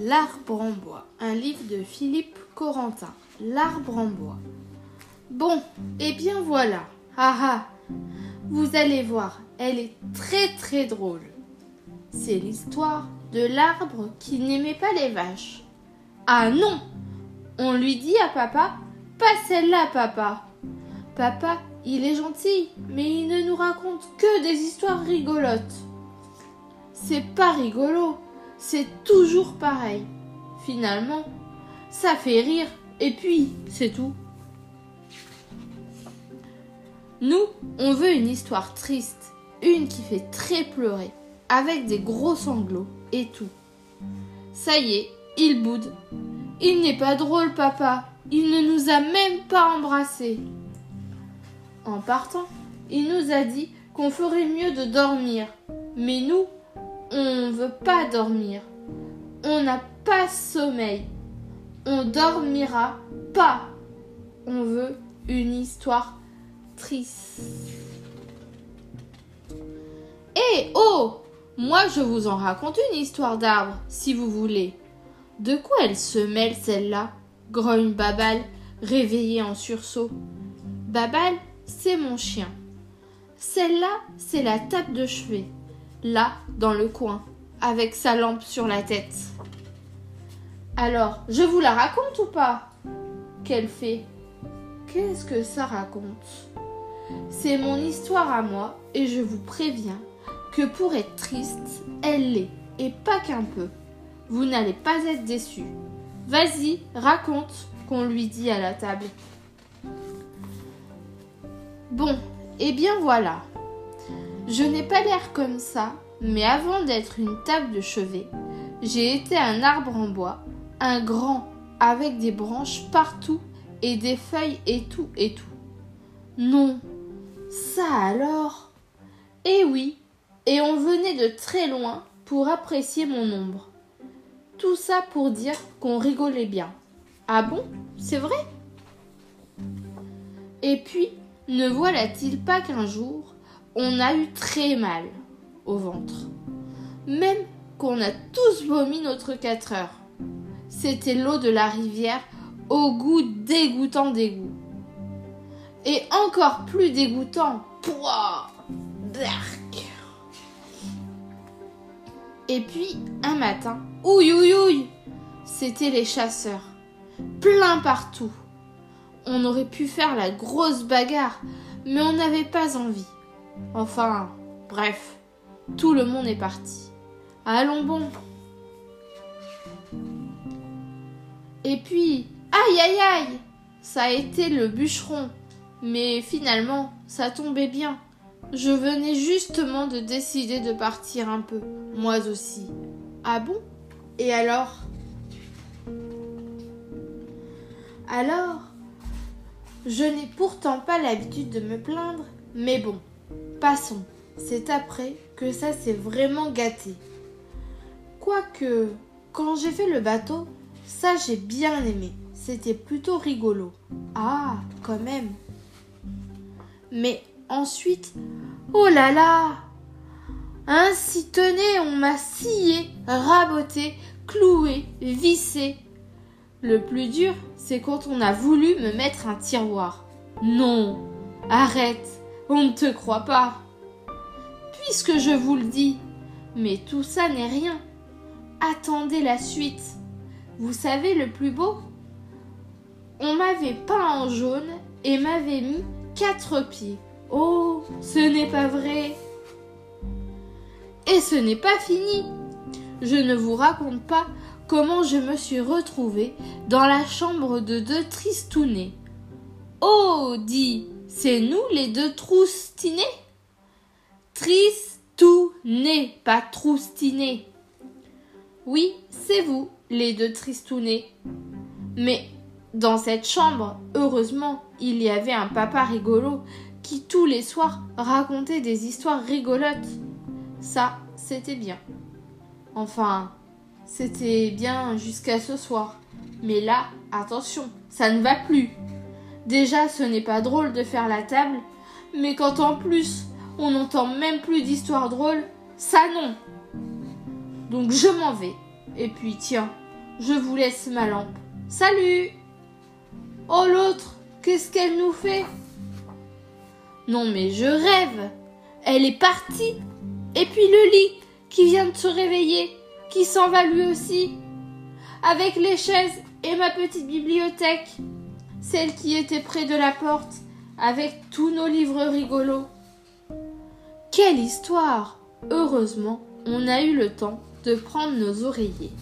L'arbre en bois, un livre de Philippe Corentin. L'arbre en bois. Bon, eh bien voilà. Ah ah, vous allez voir, elle est très très drôle. C'est l'histoire de l'arbre qui n'aimait pas les vaches. Ah non On lui dit à papa, pas celle-là papa. Papa, il est gentil, mais il ne nous raconte que des histoires rigolotes. C'est pas rigolo, c'est toujours pareil. Finalement, ça fait rire et puis c'est tout. Nous, on veut une histoire triste, une qui fait très pleurer, avec des gros sanglots et tout. Ça y est, il boude. Il n'est pas drôle, papa. Il ne nous a même pas embrassés. En partant, il nous a dit qu'on ferait mieux de dormir. Mais nous, on ne veut pas dormir. On n'a pas sommeil. On dormira pas. On veut une histoire triste. Eh oh Moi je vous en raconte une histoire d'arbre, si vous voulez. De quoi elle se mêle celle-là? Grogne Babal, réveillé en sursaut. Babal, c'est mon chien. Celle-là, c'est la table de chevet là, dans le coin, avec sa lampe sur la tête. Alors, je vous la raconte ou pas? Qu'elle fait Qu'est-ce que ça raconte? C'est mon histoire à moi et je vous préviens que pour être triste, elle l'est, et pas qu'un peu. Vous n'allez pas être déçus. Vas-y, raconte, qu'on lui dit à la table. Bon, eh bien voilà, je n'ai pas l'air comme ça, mais avant d'être une table de chevet, j'ai été un arbre en bois, un grand, avec des branches partout et des feuilles et tout et tout. Non, ça alors? Eh oui, et on venait de très loin pour apprécier mon ombre. Tout ça pour dire qu'on rigolait bien. Ah bon? C'est vrai? Et puis, ne voilà-t-il pas qu'un jour, on a eu très mal au ventre. Même qu'on a tous vomi notre 4 heures. C'était l'eau de la rivière au goût dégoûtant d'égout. Et encore plus dégoûtant. Pouah Et puis, un matin, ouïe ouïe ouïe, c'était les chasseurs. Plein partout. On aurait pu faire la grosse bagarre, mais on n'avait pas envie. Enfin, bref, tout le monde est parti. Allons bon. Et puis, aïe aïe aïe, ça a été le bûcheron. Mais finalement, ça tombait bien. Je venais justement de décider de partir un peu, moi aussi. Ah bon? Et alors? Alors, je n'ai pourtant pas l'habitude de me plaindre, mais bon, Passons, c'est après que ça s'est vraiment gâté. Quoique, quand j'ai fait le bateau, ça j'ai bien aimé. C'était plutôt rigolo. Ah, quand même. Mais ensuite, oh là là Ainsi tenez, on m'a scié, raboté, cloué, vissé. Le plus dur, c'est quand on a voulu me mettre un tiroir. Non, arrête on ne te croit pas. Puisque je vous le dis, mais tout ça n'est rien. Attendez la suite. Vous savez le plus beau On m'avait peint en jaune et m'avait mis quatre pieds. Oh, ce n'est pas vrai. Et ce n'est pas fini. Je ne vous raconte pas comment je me suis retrouvée dans la chambre de deux tristounets. Oh, dit c'est nous les deux troustinés? Tristounés, pas troustinés. Oui, c'est vous, les deux tristounés. Mais dans cette chambre, heureusement, il y avait un papa rigolo qui tous les soirs racontait des histoires rigolotes. Ça, c'était bien. Enfin, c'était bien jusqu'à ce soir. Mais là, attention, ça ne va plus. Déjà, ce n'est pas drôle de faire la table, mais quand en plus on n'entend même plus d'histoires drôles, ça non. Donc je m'en vais. Et puis tiens, je vous laisse ma lampe. Salut Oh l'autre, qu'est-ce qu'elle nous fait? Non mais je rêve. Elle est partie. Et puis le lit qui vient de se réveiller, qui s'en va lui aussi. Avec les chaises et ma petite bibliothèque, celle qui était près de la porte, avec tous nos livres rigolos. Quelle histoire Heureusement, on a eu le temps de prendre nos oreillers.